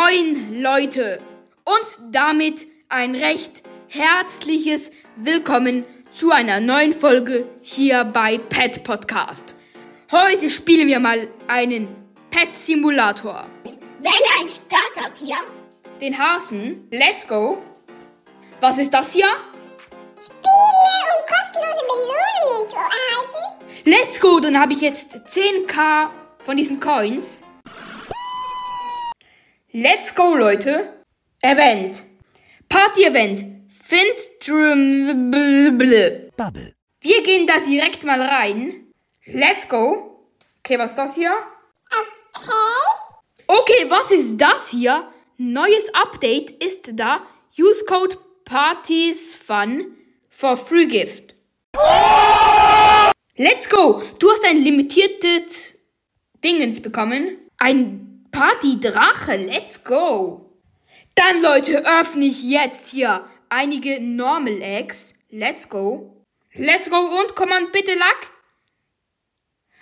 Moin Leute und damit ein recht herzliches Willkommen zu einer neuen Folge hier bei Pet Podcast. Heute spielen wir mal einen Pet Simulator. Wähle ein Startertier. Den Hasen, let's go. Was ist das hier? Spiele, um kostenlose Belohnungen zu erhalten. Let's go, dann habe ich jetzt 10k von diesen Coins. Let's go, Leute. Event. Party-Event. Findstrom. Bubble. Wir gehen da direkt mal rein. Let's go. Okay, was ist das hier? Okay. Okay, was ist das hier? Neues Update ist da. Use Code Parties Fun for Free Gift. Let's go. Du hast ein limitiertes Dingens bekommen. Ein Party-Drache. Let's go. Dann, Leute, öffne ich jetzt hier einige Normal Eggs. Let's go. Let's go und komm an, bitte, Lack.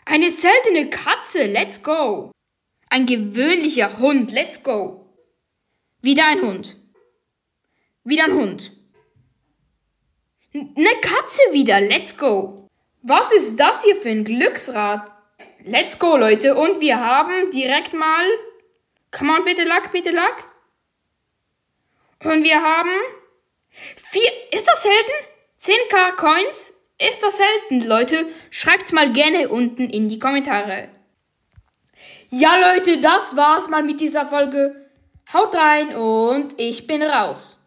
Eine seltene Katze. Let's go. Ein gewöhnlicher Hund. Let's go. Wieder ein Hund. Wieder ein Hund. Eine Katze wieder. Let's go. Was ist das hier für ein Glücksrad? Let's go, Leute. Und wir haben direkt mal. Come on, bitte, Lack, bitte, Lack. Und wir haben. Vier. Ist das selten? 10k Coins? Ist das selten, Leute? Schreibt's mal gerne unten in die Kommentare. Ja, Leute, das war's mal mit dieser Folge. Haut rein und ich bin raus.